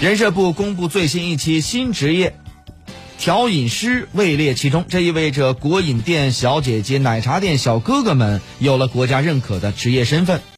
人社部公布最新一期新职业调饮师位列其中这意味着国饮店小姐姐奶茶店小哥哥们有了国家认可的职业身份。